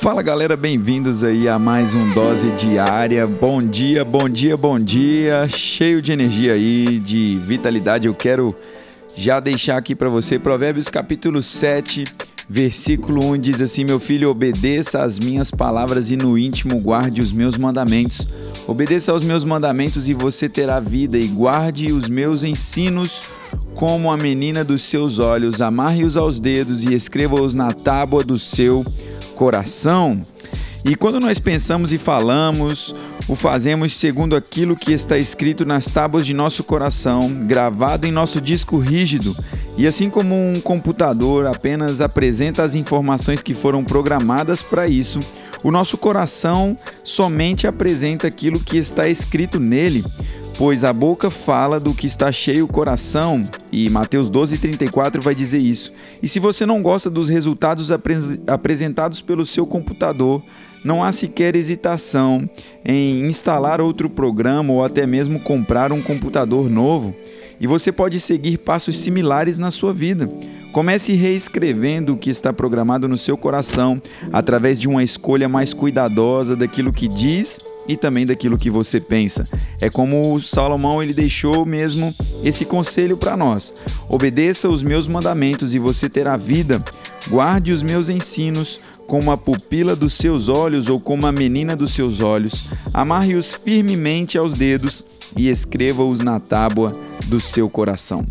Fala galera, bem-vindos aí a mais um Dose Diária. Bom dia, bom dia, bom dia. Cheio de energia aí, de vitalidade. Eu quero já deixar aqui para você Provérbios capítulo 7, versículo 1 diz assim: Meu filho, obedeça às minhas palavras e no íntimo guarde os meus mandamentos. Obedeça aos meus mandamentos e você terá vida, e guarde os meus ensinos como a menina dos seus olhos. Amarre-os aos dedos e escreva-os na tábua do seu. E quando nós pensamos e falamos, o fazemos segundo aquilo que está escrito nas tábuas de nosso coração, gravado em nosso disco rígido. E assim como um computador apenas apresenta as informações que foram programadas para isso, o nosso coração somente apresenta aquilo que está escrito nele pois a boca fala do que está cheio o coração, e Mateus 12:34 vai dizer isso. E se você não gosta dos resultados apresentados pelo seu computador, não há sequer hesitação em instalar outro programa ou até mesmo comprar um computador novo. E você pode seguir passos similares na sua vida. Comece reescrevendo o que está programado no seu coração através de uma escolha mais cuidadosa daquilo que diz e também daquilo que você pensa. É como o Salomão ele deixou mesmo esse conselho para nós: obedeça os meus mandamentos e você terá vida. Guarde os meus ensinos como a pupila dos seus olhos ou como a menina dos seus olhos. Amarre-os firmemente aos dedos e escreva-os na tábua do seu coração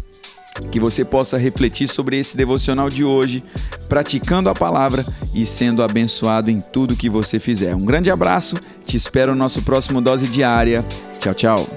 que você possa refletir sobre esse devocional de hoje, praticando a palavra e sendo abençoado em tudo que você fizer. Um grande abraço, te espero no nosso próximo Dose Diária. Tchau, tchau.